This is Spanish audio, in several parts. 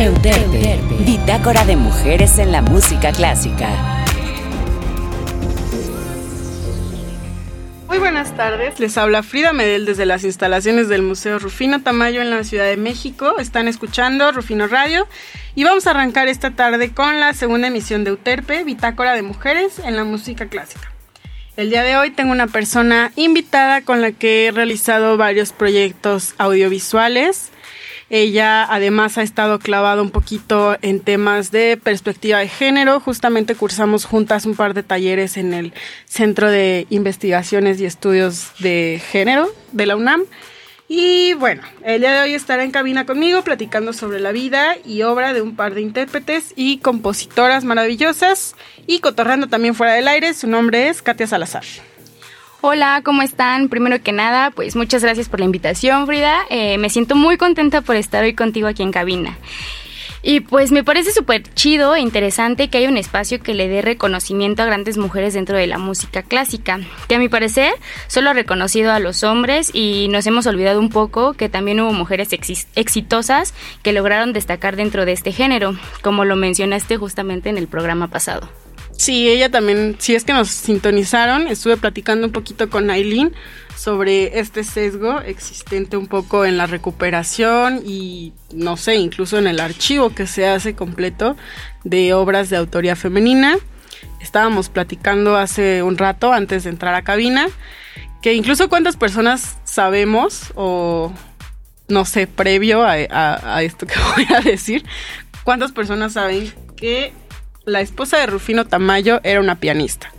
Euterpe, bitácora de mujeres en la música clásica. Muy buenas tardes, les habla Frida Medel desde las instalaciones del Museo Rufino Tamayo en la Ciudad de México. Están escuchando Rufino Radio y vamos a arrancar esta tarde con la segunda emisión de Euterpe, bitácora de mujeres en la música clásica. El día de hoy tengo una persona invitada con la que he realizado varios proyectos audiovisuales. Ella además ha estado clavada un poquito en temas de perspectiva de género. Justamente cursamos juntas un par de talleres en el Centro de Investigaciones y Estudios de Género de la UNAM. Y bueno, el día de hoy estará en cabina conmigo platicando sobre la vida y obra de un par de intérpretes y compositoras maravillosas y cotorrando también fuera del aire. Su nombre es Katia Salazar. Hola, ¿cómo están? Primero que nada, pues muchas gracias por la invitación, Frida. Eh, me siento muy contenta por estar hoy contigo aquí en cabina. Y pues me parece súper chido e interesante que haya un espacio que le dé reconocimiento a grandes mujeres dentro de la música clásica, que a mi parecer solo ha reconocido a los hombres y nos hemos olvidado un poco que también hubo mujeres exitosas que lograron destacar dentro de este género, como lo mencionaste justamente en el programa pasado. Sí, ella también, si es que nos sintonizaron, estuve platicando un poquito con Aileen sobre este sesgo existente un poco en la recuperación y no sé, incluso en el archivo que se hace completo de obras de autoría femenina. Estábamos platicando hace un rato antes de entrar a cabina que incluso cuántas personas sabemos o no sé, previo a, a esto que voy a decir, cuántas personas saben que la esposa de Rufino Tamayo era una pianista.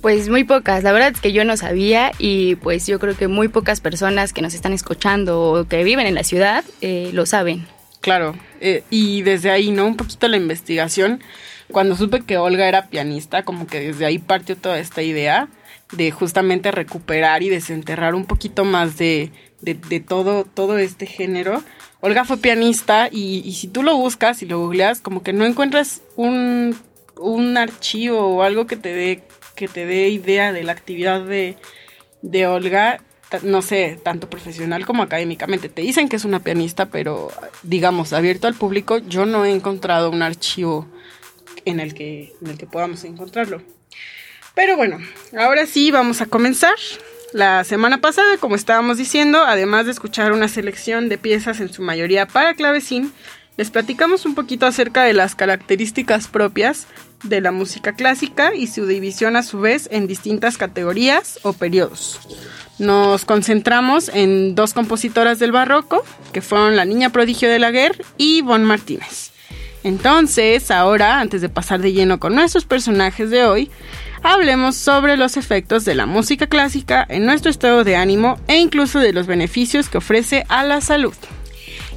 Pues muy pocas, la verdad es que yo no sabía y pues yo creo que muy pocas personas que nos están escuchando o que viven en la ciudad eh, lo saben. Claro, eh, y desde ahí, ¿no? Un poquito la investigación, cuando supe que Olga era pianista, como que desde ahí partió toda esta idea de justamente recuperar y desenterrar un poquito más de, todo, todo este género. Olga fue pianista y, si tú lo buscas y lo googleas, como que no encuentras un, un archivo o algo que te dé que te dé idea de la actividad de, de Olga, no sé, tanto profesional como académicamente. Te dicen que es una pianista, pero digamos, abierto al público, yo no he encontrado un archivo en el que, en el que podamos encontrarlo. Pero bueno, ahora sí vamos a comenzar. La semana pasada, como estábamos diciendo, además de escuchar una selección de piezas en su mayoría para clavecín, les platicamos un poquito acerca de las características propias de la música clásica y su división a su vez en distintas categorías o periodos. Nos concentramos en dos compositoras del barroco, que fueron la Niña Prodigio de la Guerra y Bon Martínez. Entonces, ahora, antes de pasar de lleno con nuestros personajes de hoy, hablemos sobre los efectos de la música clásica en nuestro estado de ánimo e incluso de los beneficios que ofrece a la salud.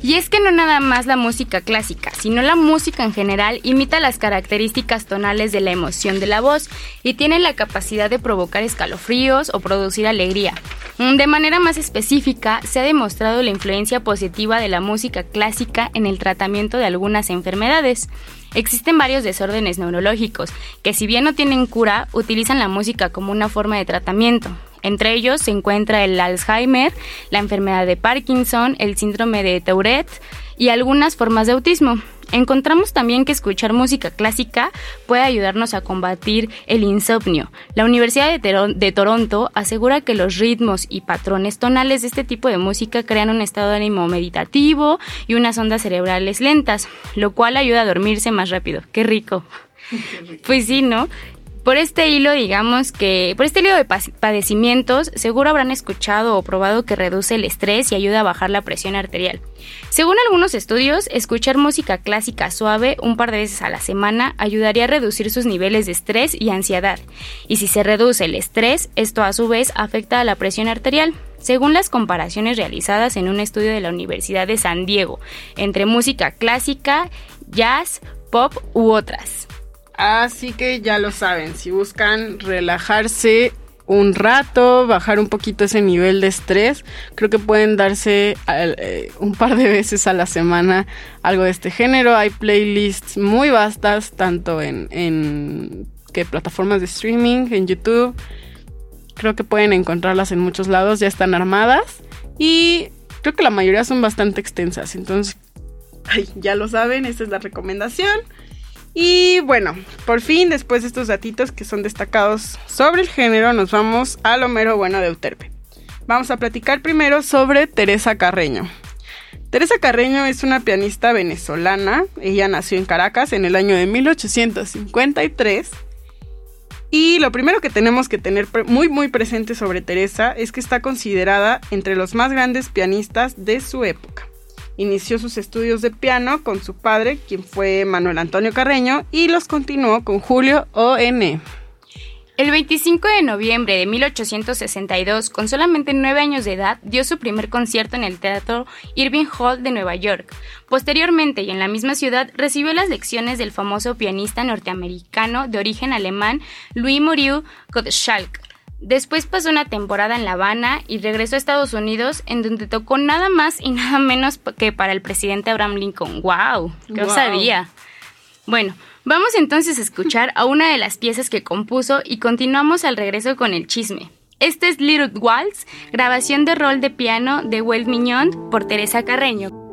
Y es que no nada más la música clásica, sino la música en general imita las características tonales de la emoción de la voz y tiene la capacidad de provocar escalofríos o producir alegría. Mm, de manera más específica, se ha demostrado la influencia positiva de la música clásica en el tratamiento de algunas enfermedades. Existen varios desórdenes neurológicos que si bien no tienen cura, utilizan la música como una forma de tratamiento. Entre ellos se encuentra el Alzheimer, la enfermedad de Parkinson, el síndrome de Tourette y algunas formas de autismo. Encontramos también que escuchar música clásica puede ayudarnos a combatir el insomnio. La Universidad de, Toronto asegura que los ritmos y patrones tonales de este tipo de música crean un estado de ánimo meditativo y unas ondas cerebrales lentas, lo cual ayuda a dormirse más rápido. Qué rico. Pues sí, ¿no? Por este hilo, digamos que, por este hilo de padecimientos, seguro habrán escuchado o probado que reduce el estrés y ayuda a bajar la presión arterial. Según algunos estudios, escuchar música clásica suave un par de veces a la semana ayudaría a reducir sus niveles de estrés y ansiedad. Y si se reduce el estrés, esto a su vez afecta a la presión arterial. Según las comparaciones realizadas en un estudio de la Universidad de San Diego entre música clásica, jazz, pop u otras. Así que ya lo saben, si buscan relajarse un rato, bajar un poquito ese nivel de estrés, creo que pueden darse eh, un par de veces a la semana algo de este género. Hay playlists muy vastas, tanto en, en plataformas de streaming, en YouTube. Creo que pueden encontrarlas en muchos lados, ya están armadas y creo que la mayoría son bastante extensas. Entonces Ay, ya lo saben, esta es la recomendación. Y bueno, por fin, después de estos datitos que son destacados sobre el género, nos vamos a lo mero bueno de Euterpe. Vamos a platicar primero sobre Teresa Carreño. Teresa Carreño es una pianista venezolana. Ella nació en Caracas en el año de 1853. Y lo primero que tenemos que tener muy muy presente sobre Teresa es que está considerada entre los más grandes pianistas de su época. Inició sus estudios de piano con su padre, quien fue Manuel Antonio Carreño, y los continuó con Julio O.N. El 25 de noviembre de 1862, con solamente nueve años de edad, dio su primer concierto en el Teatro Irving Hall de Nueva York. Posteriormente, y en la misma ciudad, recibió las lecciones del famoso pianista norteamericano de origen alemán Louis Moreau Gottschalk. Después pasó una temporada en La Habana y regresó a Estados Unidos, en donde tocó nada más y nada menos que para el presidente Abraham Lincoln. ¡Wow! ¿Qué sabía? Bueno, vamos entonces a escuchar a una de las piezas que compuso y continuamos al regreso con el chisme. Este es Little Waltz, grabación de rol de piano de Well Mignon por Teresa Carreño.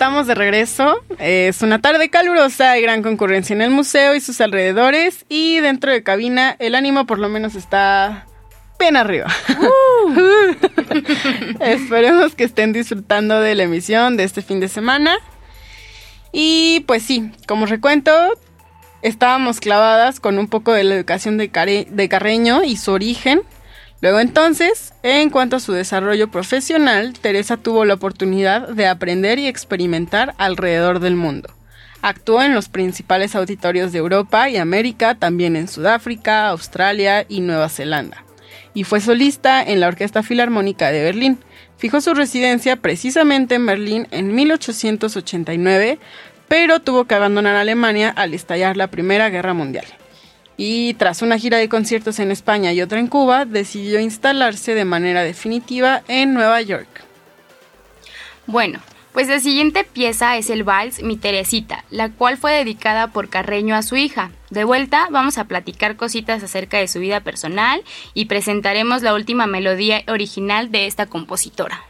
Estamos de regreso. Es una tarde calurosa, hay gran concurrencia en el museo y sus alrededores. Y dentro de cabina, el ánimo por lo menos está bien arriba. Uh. Esperemos que estén disfrutando de la emisión de este fin de semana. Y pues sí, como recuento, estábamos clavadas con un poco de la educación de, de Carreño y su origen Luego entonces, en cuanto a su desarrollo profesional, Teresa tuvo la oportunidad de aprender y experimentar alrededor del mundo. Actuó en los principales auditorios de Europa y América, también en Sudáfrica, Australia y Nueva Zelanda. Y fue solista en la Orquesta Filarmónica de Berlín. Fijó su residencia precisamente en Berlín en 1889, pero tuvo que abandonar Alemania al estallar la Primera Guerra Mundial. Y tras una gira de conciertos en España y otra en Cuba, decidió instalarse de manera definitiva en Nueva York. Bueno, pues la siguiente pieza es el vals Mi Teresita, la cual fue dedicada por Carreño a su hija. De vuelta vamos a platicar cositas acerca de su vida personal y presentaremos la última melodía original de esta compositora.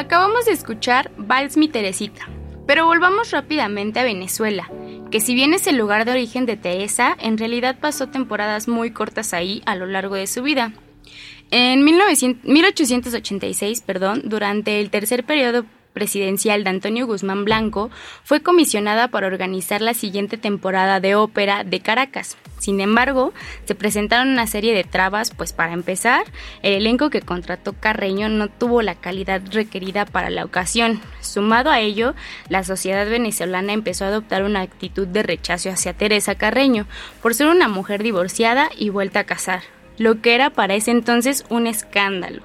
Acabamos de escuchar Vals mi Teresita, pero volvamos rápidamente a Venezuela, que si bien es el lugar de origen de Teresa, en realidad pasó temporadas muy cortas ahí a lo largo de su vida. En 1886, perdón, durante el tercer periodo presidencial de Antonio Guzmán Blanco, fue comisionada para organizar la siguiente temporada de ópera de Caracas. Sin embargo, se presentaron una serie de trabas, pues para empezar, el elenco que contrató Carreño no tuvo la calidad requerida para la ocasión. Sumado a ello, la sociedad venezolana empezó a adoptar una actitud de rechazo hacia Teresa Carreño, por ser una mujer divorciada y vuelta a casar, lo que era para ese entonces un escándalo.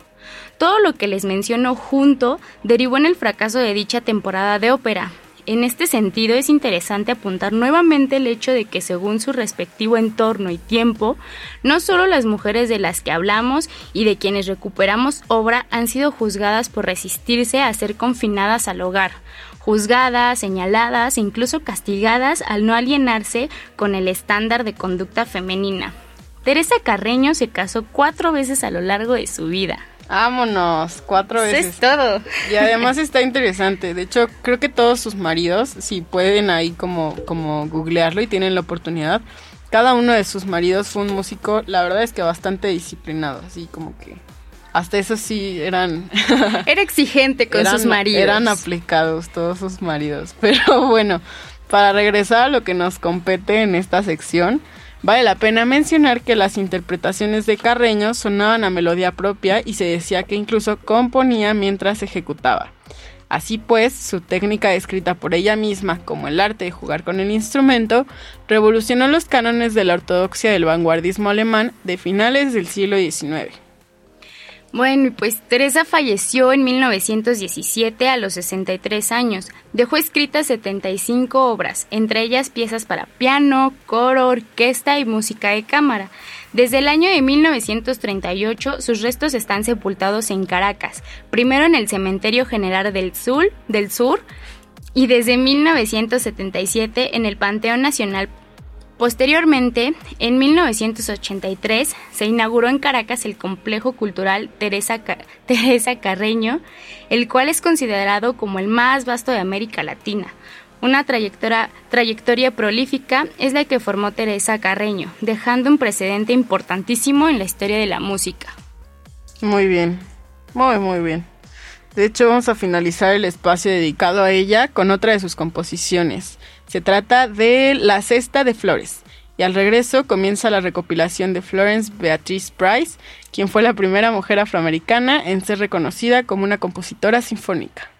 Todo lo que les menciono junto derivó en el fracaso de dicha temporada de ópera. En este sentido es interesante apuntar nuevamente el hecho de que según su respectivo entorno y tiempo, no solo las mujeres de las que hablamos y de quienes recuperamos obra han sido juzgadas por resistirse a ser confinadas al hogar, juzgadas, señaladas e incluso castigadas al no alienarse con el estándar de conducta femenina. Teresa Carreño se casó cuatro veces a lo largo de su vida. Vámonos, cuatro veces. es todo. Y además está interesante. De hecho, creo que todos sus maridos, si pueden ahí como, como googlearlo y tienen la oportunidad, cada uno de sus maridos fue un músico, la verdad es que bastante disciplinado, así como que hasta eso sí eran... Era exigente con sus maridos. Eran aplicados todos sus maridos. Pero bueno, para regresar a lo que nos compete en esta sección, Vale la pena mencionar que las interpretaciones de Carreño sonaban a melodía propia y se decía que incluso componía mientras ejecutaba. Así pues, su técnica escrita por ella misma, como el arte de jugar con el instrumento, revolucionó los cánones de la ortodoxia del vanguardismo alemán de finales del siglo XIX. Bueno, pues Teresa falleció en 1917 a los 63 años. Dejó escritas 75 obras, entre ellas piezas para piano, coro, orquesta y música de cámara. Desde el año de 1938 sus restos están sepultados en Caracas, primero en el Cementerio General del Sur, del Sur y desde 1977 en el Panteón Nacional Posteriormente, en 1983, se inauguró en Caracas el complejo cultural Teresa, Teresa Carreño, el cual es considerado como el más vasto de América Latina. Una trayectoria, trayectoria prolífica es la que formó Teresa Carreño, dejando un precedente importantísimo en la historia de la música. Muy bien, muy, muy bien. De hecho, vamos a finalizar el espacio dedicado a ella con otra de sus composiciones. Se trata de La Cesta de Flores. Y al regreso comienza la recopilación de Florence Beatrice Price, quien fue la primera mujer afroamericana en ser reconocida como una compositora sinfónica.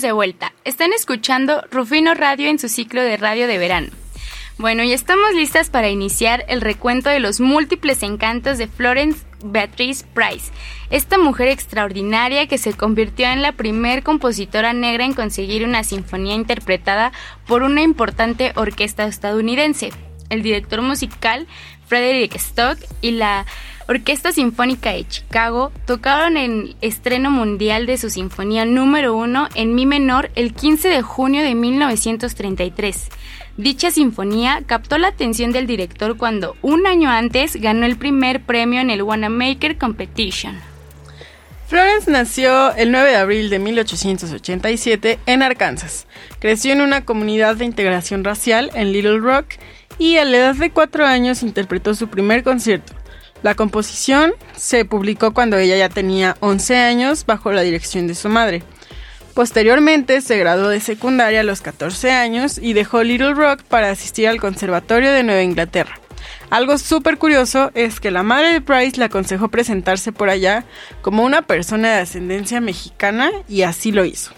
De vuelta. Están escuchando Rufino Radio en su ciclo de radio de verano. Bueno, y estamos listas para iniciar el recuento de los múltiples encantos de Florence Beatrice Price, esta mujer extraordinaria que se convirtió en la primer compositora negra en conseguir una sinfonía interpretada por una importante orquesta estadounidense. El director musical Frederick Stock y la Orquesta Sinfónica de Chicago tocaron el estreno mundial de su sinfonía número uno en mi menor el 15 de junio de 1933. Dicha sinfonía captó la atención del director cuando un año antes ganó el primer premio en el Wanamaker Competition. Florence nació el 9 de abril de 1887 en Arkansas. Creció en una comunidad de integración racial en Little Rock y a la edad de cuatro años interpretó su primer concierto. La composición se publicó cuando ella ya tenía 11 años bajo la dirección de su madre. Posteriormente se graduó de secundaria a los 14 años y dejó Little Rock para asistir al Conservatorio de Nueva Inglaterra. Algo súper curioso es que la madre de Price le aconsejó presentarse por allá como una persona de ascendencia mexicana y así lo hizo.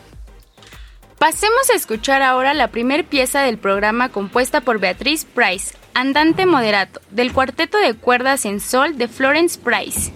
Pasemos a escuchar ahora la primer pieza del programa compuesta por Beatriz Price, Andante Moderato, del cuarteto de cuerdas en sol de Florence Price.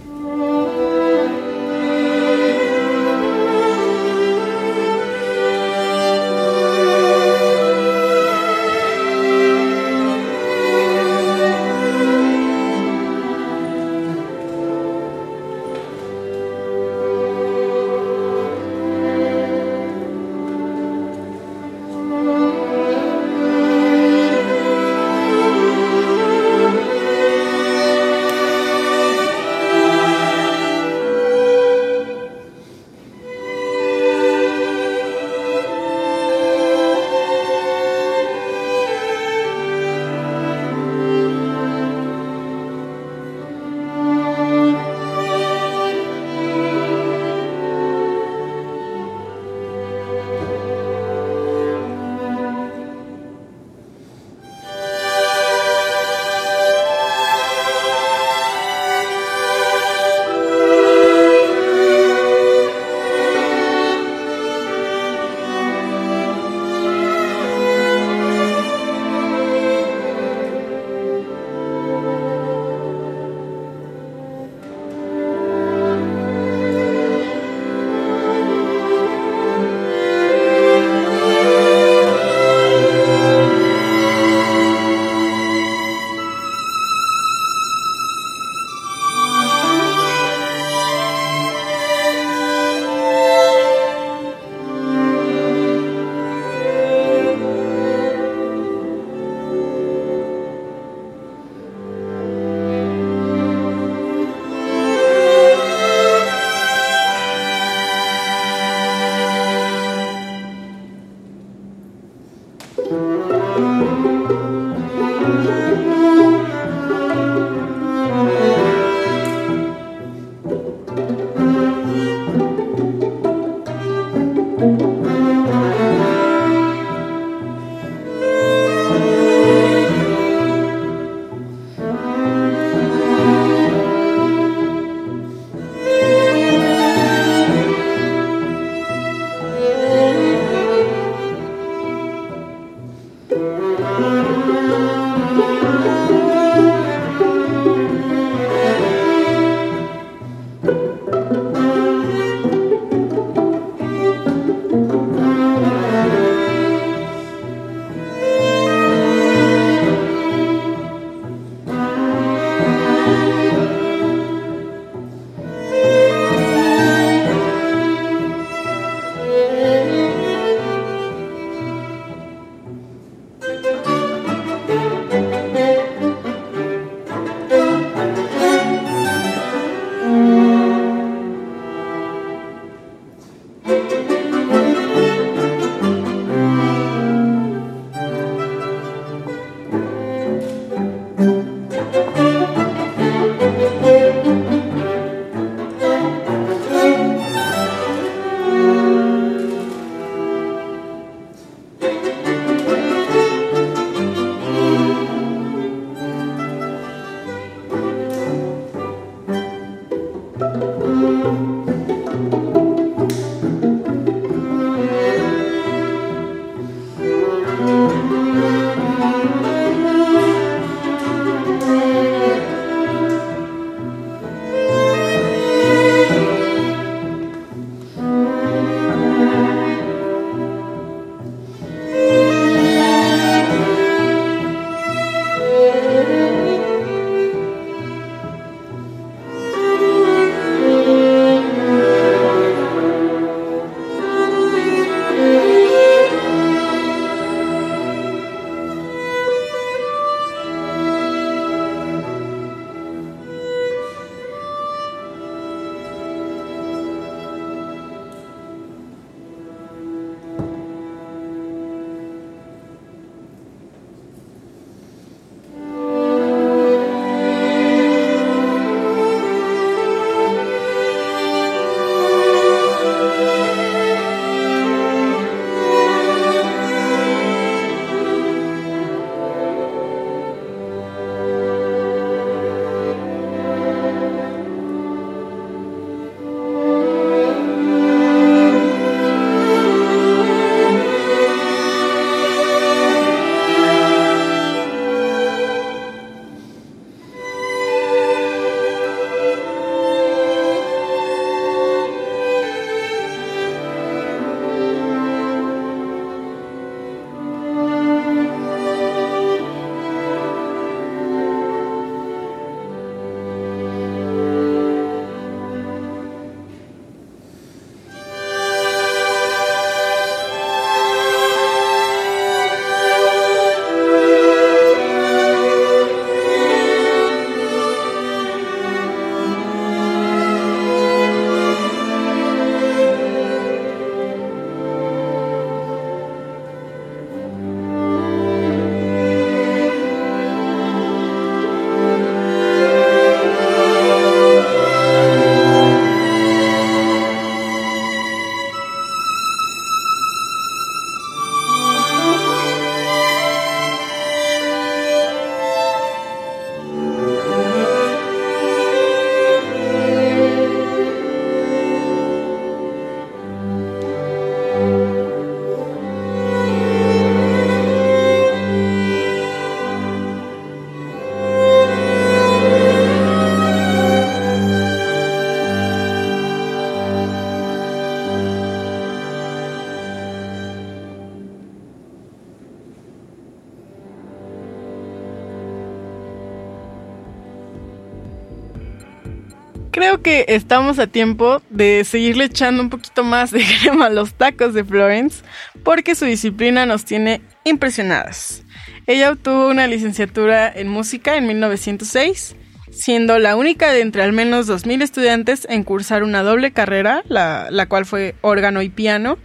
Creo que estamos a tiempo de seguirle echando un poquito más de crema a los tacos de Florence porque su disciplina nos tiene impresionadas. Ella obtuvo una licenciatura en música en 1906, siendo la única de entre al menos 2.000 estudiantes en cursar una doble carrera, la, la cual fue órgano y piano.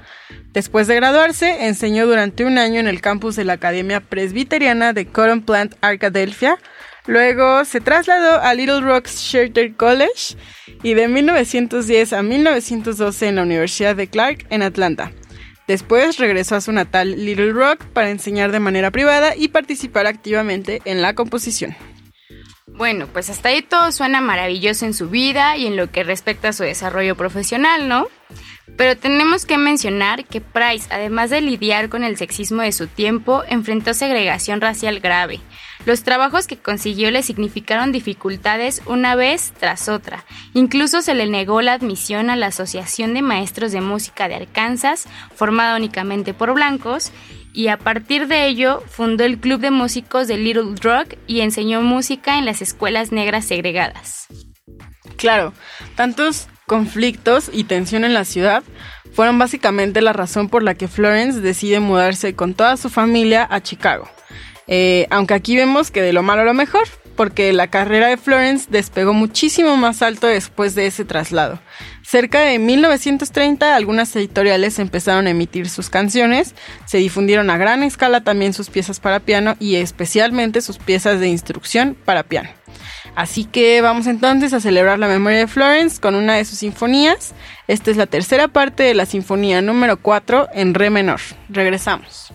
Después de graduarse, enseñó durante un año en el campus de la Academia Presbiteriana de Cotton Plant Arkadelphia, Luego se trasladó a Little Rock Charter College y de 1910 a 1912 en la Universidad de Clark en Atlanta. Después regresó a su natal Little Rock para enseñar de manera privada y participar activamente en la composición. Bueno, pues hasta ahí todo suena maravilloso en su vida y en lo que respecta a su desarrollo profesional, ¿no? Pero tenemos que mencionar que Price, además de lidiar con el sexismo de su tiempo, enfrentó segregación racial grave. Los trabajos que consiguió le significaron dificultades una vez tras otra. Incluso se le negó la admisión a la Asociación de Maestros de Música de Arkansas, formada únicamente por blancos, y a partir de ello fundó el Club de Músicos de Little Rock y enseñó música en las escuelas negras segregadas. Claro, tantos conflictos y tensión en la ciudad fueron básicamente la razón por la que Florence decide mudarse con toda su familia a Chicago. Eh, aunque aquí vemos que de lo malo a lo mejor, porque la carrera de Florence despegó muchísimo más alto después de ese traslado. Cerca de 1930 algunas editoriales empezaron a emitir sus canciones, se difundieron a gran escala también sus piezas para piano y especialmente sus piezas de instrucción para piano. Así que vamos entonces a celebrar la memoria de Florence con una de sus sinfonías. Esta es la tercera parte de la sinfonía número 4 en re menor. Regresamos.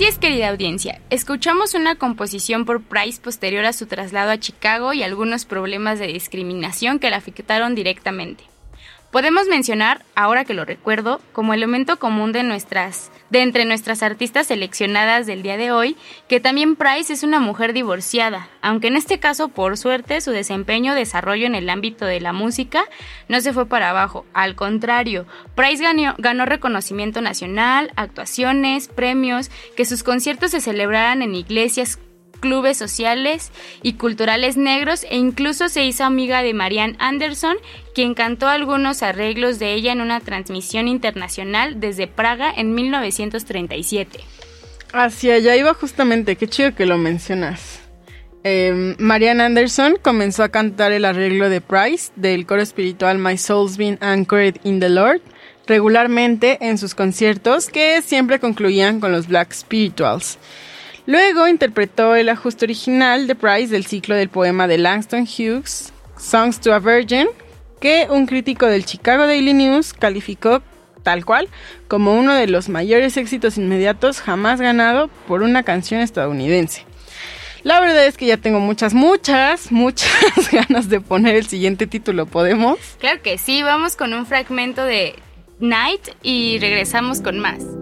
Así es, querida audiencia. Escuchamos una composición por Price posterior a su traslado a Chicago y algunos problemas de discriminación que la afectaron directamente. Podemos mencionar, ahora que lo recuerdo, como elemento común de nuestras de entre nuestras artistas seleccionadas del día de hoy, que también Price es una mujer divorciada, aunque en este caso, por suerte, su desempeño desarrollo en el ámbito de la música no se fue para abajo, al contrario, Price ganó, ganó reconocimiento nacional, actuaciones, premios, que sus conciertos se celebraran en iglesias, clubes sociales y culturales negros e incluso se hizo amiga de Marianne Anderson, quien cantó algunos arreglos de ella en una transmisión internacional desde Praga en 1937. Hacia allá iba justamente, qué chido que lo mencionas. Eh, Marianne Anderson comenzó a cantar el arreglo de Price del coro espiritual My Soul's Been Anchored in the Lord regularmente en sus conciertos que siempre concluían con los Black Spirituals. Luego interpretó el ajuste original de Price del ciclo del poema de Langston Hughes, Songs to a Virgin, que un crítico del Chicago Daily News calificó tal cual como uno de los mayores éxitos inmediatos jamás ganado por una canción estadounidense. La verdad es que ya tengo muchas, muchas, muchas ganas de poner el siguiente título. ¿Podemos? Claro que sí, vamos con un fragmento de Night y regresamos con más.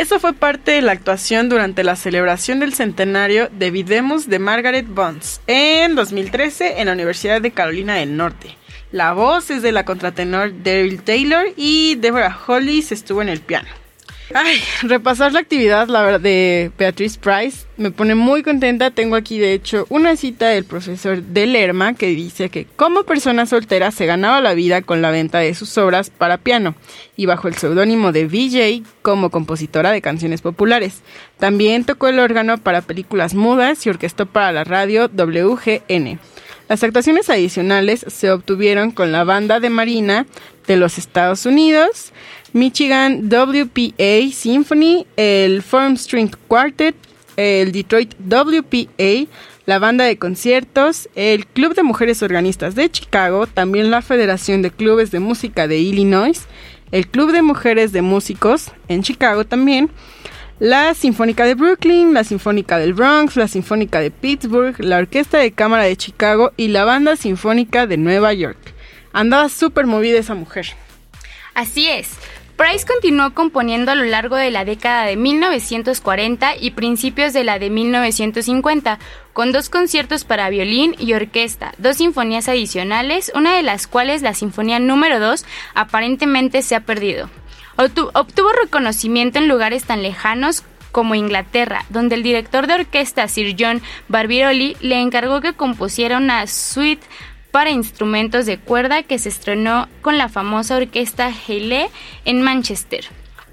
Eso fue parte de la actuación durante la celebración del centenario de Videmus de Margaret Bonds en 2013 en la Universidad de Carolina del Norte. La voz es de la contratenor Daryl Taylor y Deborah Hollis estuvo en el piano. Ay, repasar la actividad la verdad, de Beatrice Price me pone muy contenta. Tengo aquí, de hecho, una cita del profesor de Lerma que dice que como persona soltera se ganaba la vida con la venta de sus obras para piano y bajo el seudónimo de VJ como compositora de canciones populares. También tocó el órgano para películas mudas y orquestó para la radio WGN. Las actuaciones adicionales se obtuvieron con la banda de Marina de los Estados Unidos, Michigan WPA Symphony, el Forum String Quartet, el Detroit WPA, la banda de conciertos, el Club de Mujeres Organistas de Chicago, también la Federación de Clubes de Música de Illinois, el Club de Mujeres de Músicos en Chicago también, la Sinfónica de Brooklyn, la Sinfónica del Bronx, la Sinfónica de Pittsburgh, la Orquesta de Cámara de Chicago y la Banda Sinfónica de Nueva York. Andaba súper movida esa mujer. Así es. Price continuó componiendo a lo largo de la década de 1940 y principios de la de 1950, con dos conciertos para violín y orquesta, dos sinfonías adicionales, una de las cuales, la Sinfonía número 2, aparentemente se ha perdido. Obtuvo reconocimiento en lugares tan lejanos como Inglaterra, donde el director de orquesta Sir John Barbirolli le encargó que compusiera una suite para instrumentos de cuerda que se estrenó con la famosa orquesta Hayley en Manchester.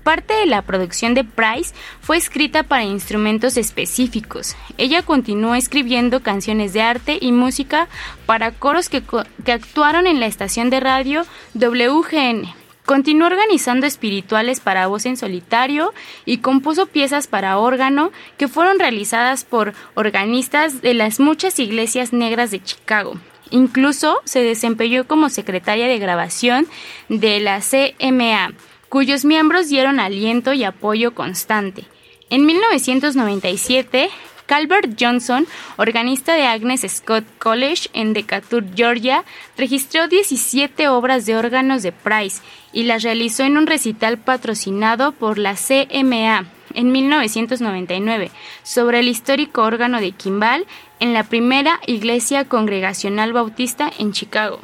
Parte de la producción de Price fue escrita para instrumentos específicos. Ella continuó escribiendo canciones de arte y música para coros que actuaron en la estación de radio WGN. Continuó organizando espirituales para voz en solitario y compuso piezas para órgano que fueron realizadas por organistas de las muchas iglesias negras de Chicago. Incluso se desempeñó como secretaria de grabación de la CMA, cuyos miembros dieron aliento y apoyo constante. En 1997, Calvert Johnson, organista de Agnes Scott College en Decatur, Georgia, registró 17 obras de órganos de Price y las realizó en un recital patrocinado por la CMA en 1999 sobre el histórico órgano de Kimball en la primera iglesia congregacional bautista en Chicago.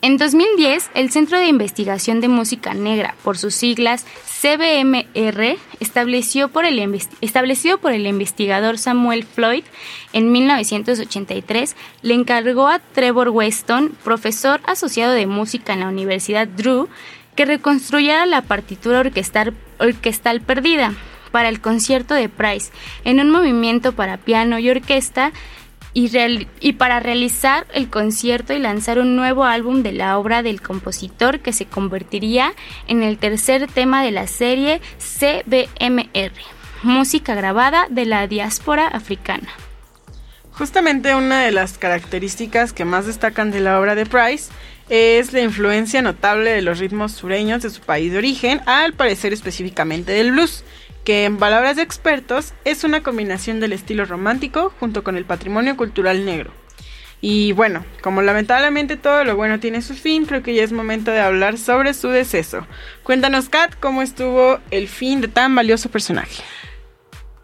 En 2010, el Centro de Investigación de Música Negra, por sus siglas CBMR, estableció por el establecido por el investigador Samuel Floyd en 1983, le encargó a Trevor Weston, profesor asociado de música en la Universidad Drew, que reconstruyera la partitura orquestal, perdida para el concierto de Price en un movimiento para piano y orquesta y, para realizar el concierto y lanzar un nuevo álbum de la obra del compositor que se convertiría en el tercer tema de la serie CBMR, música grabada de la diáspora africana. Justamente una de las características que más destacan de la obra de Price es la influencia notable de los ritmos sureños de su país de origen, al parecer específicamente del blues que en palabras de expertos es una combinación del estilo romántico junto con el patrimonio cultural negro. Y bueno, como lamentablemente todo lo bueno tiene su fin, creo que ya es momento de hablar sobre su deceso. Cuéntanos, Kat, cómo estuvo el fin de tan valioso personaje.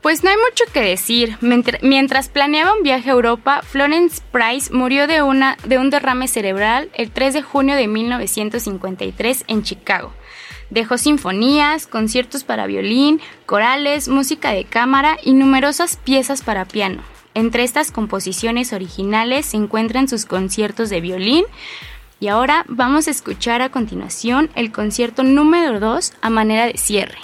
Pues no hay mucho que decir. Mientras planeaba un viaje a Europa, Florence Price murió de, una, de un derrame cerebral el 3 de junio de 1953 en Chicago. Dejó sinfonías, conciertos para violín, corales, música de cámara y numerosas piezas para piano. Entre estas composiciones originales se encuentran sus conciertos de violín. Y ahora vamos a escuchar a continuación el concierto número 2 a manera de cierre.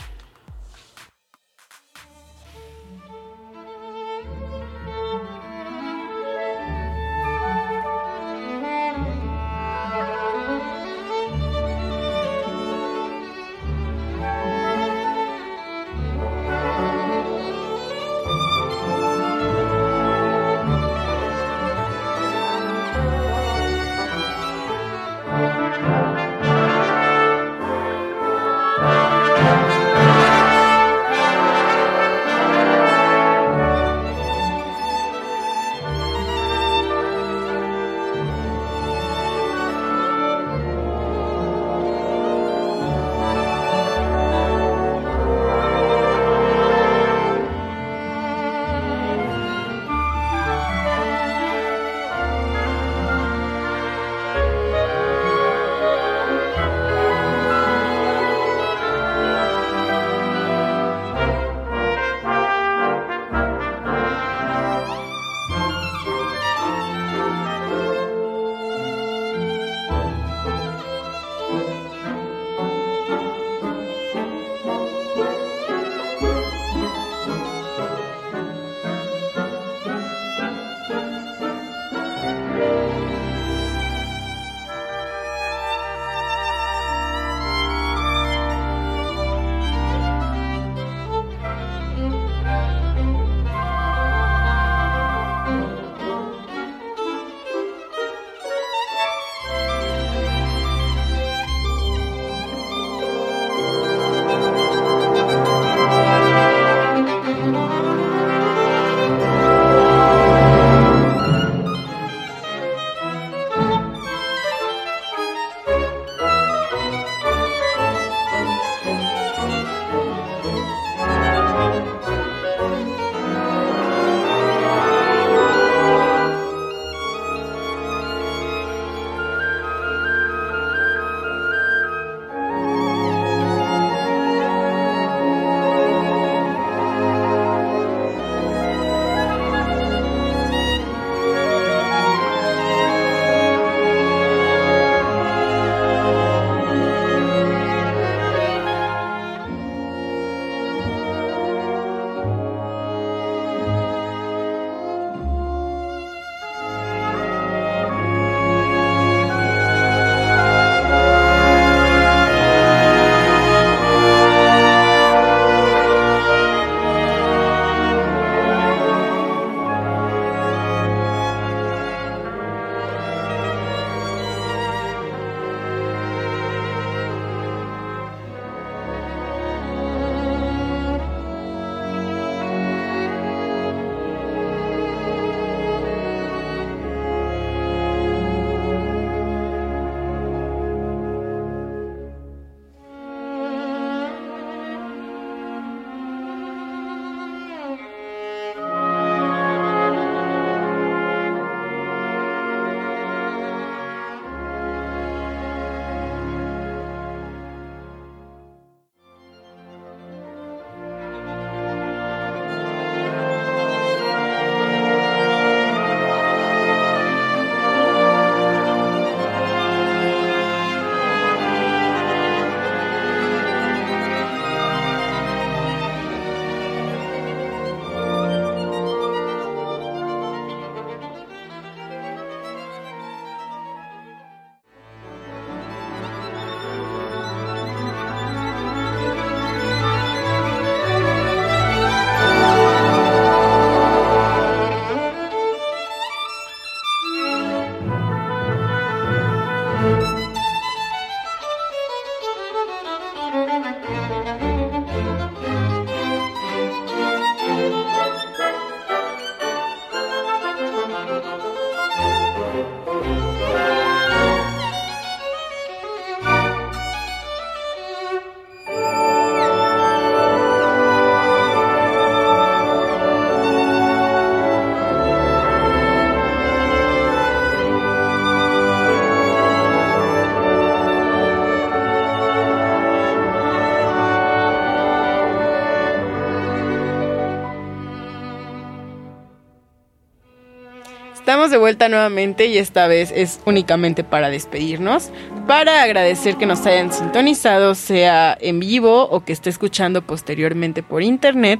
Estamos de vuelta nuevamente y esta vez es únicamente para despedirnos, para agradecer que nos hayan sintonizado, sea en vivo o que esté escuchando posteriormente por internet.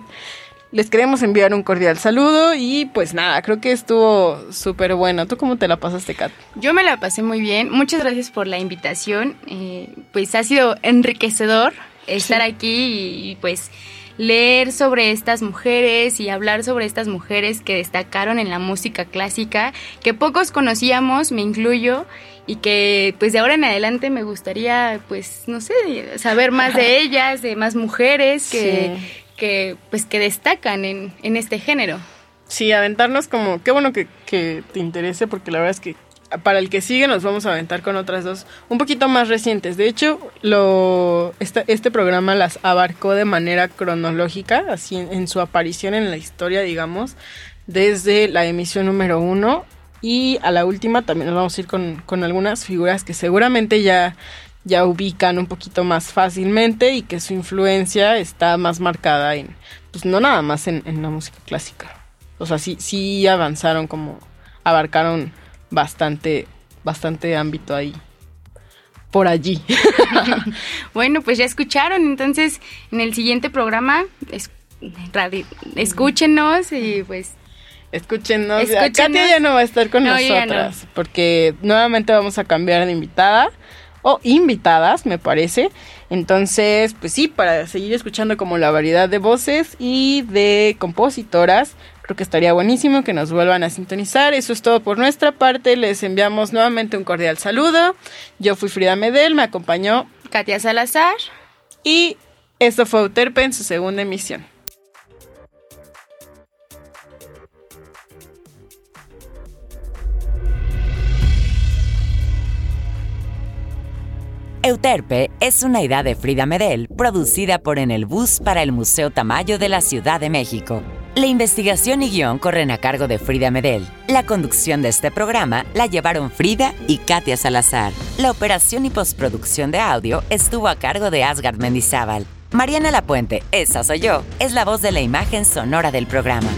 Les queremos enviar un cordial saludo y pues nada, creo que estuvo súper bueno. ¿Tú cómo te la pasaste, Kat? Yo me la pasé muy bien. Muchas gracias por la invitación. Eh, pues ha sido enriquecedor estar aquí y pues leer sobre estas mujeres y hablar sobre estas mujeres que destacaron en la música clásica, que pocos conocíamos, me incluyo, y que pues de ahora en adelante me gustaría pues no sé, saber más de ellas, de más mujeres que, que pues que destacan en, en este género. Sí, aventarnos como, qué bueno que, que te interese porque la verdad es que para el que sigue nos vamos a aventar con otras dos un poquito más recientes. De hecho, lo, este programa las abarcó de manera cronológica, así en, su aparición en la historia, digamos, desde la emisión número uno y a la última también nos vamos a ir con, con algunas figuras que seguramente ya, ya ubican un poquito más fácilmente y que su influencia está más marcada en, pues no nada más en, en la música clásica. O sea, sí, sí avanzaron como abarcaron bastante, bastante ámbito ahí. Por allí. bueno, pues ya escucharon. Entonces, en el siguiente programa, escúchenos y pues Escúchenos. Katia ya no va a estar con nosotras porque nuevamente vamos a cambiar de invitada o invitadas, me parece. Entonces, pues sí, para seguir escuchando como la variedad de voces y de compositoras, Creo que estaría buenísimo que nos vuelvan a sintonizar. Eso es todo por nuestra parte. Les enviamos nuevamente un cordial saludo. Yo fui Frida Medel, me acompañó Katia Salazar. Y esto fue Euterpe en su segunda emisión. Euterpe es una idea de Frida Medel producida por En el Bus para el Museo Tamayo de la Ciudad de México. La investigación y guion corren a cargo de Frida Medel. La conducción de este programa la llevaron Frida y Katia Salazar. La operación y postproducción de audio estuvo a cargo de Asgard Mendizábal. Mariana Lapuente, esa soy yo, es la voz de la imagen sonora del programa.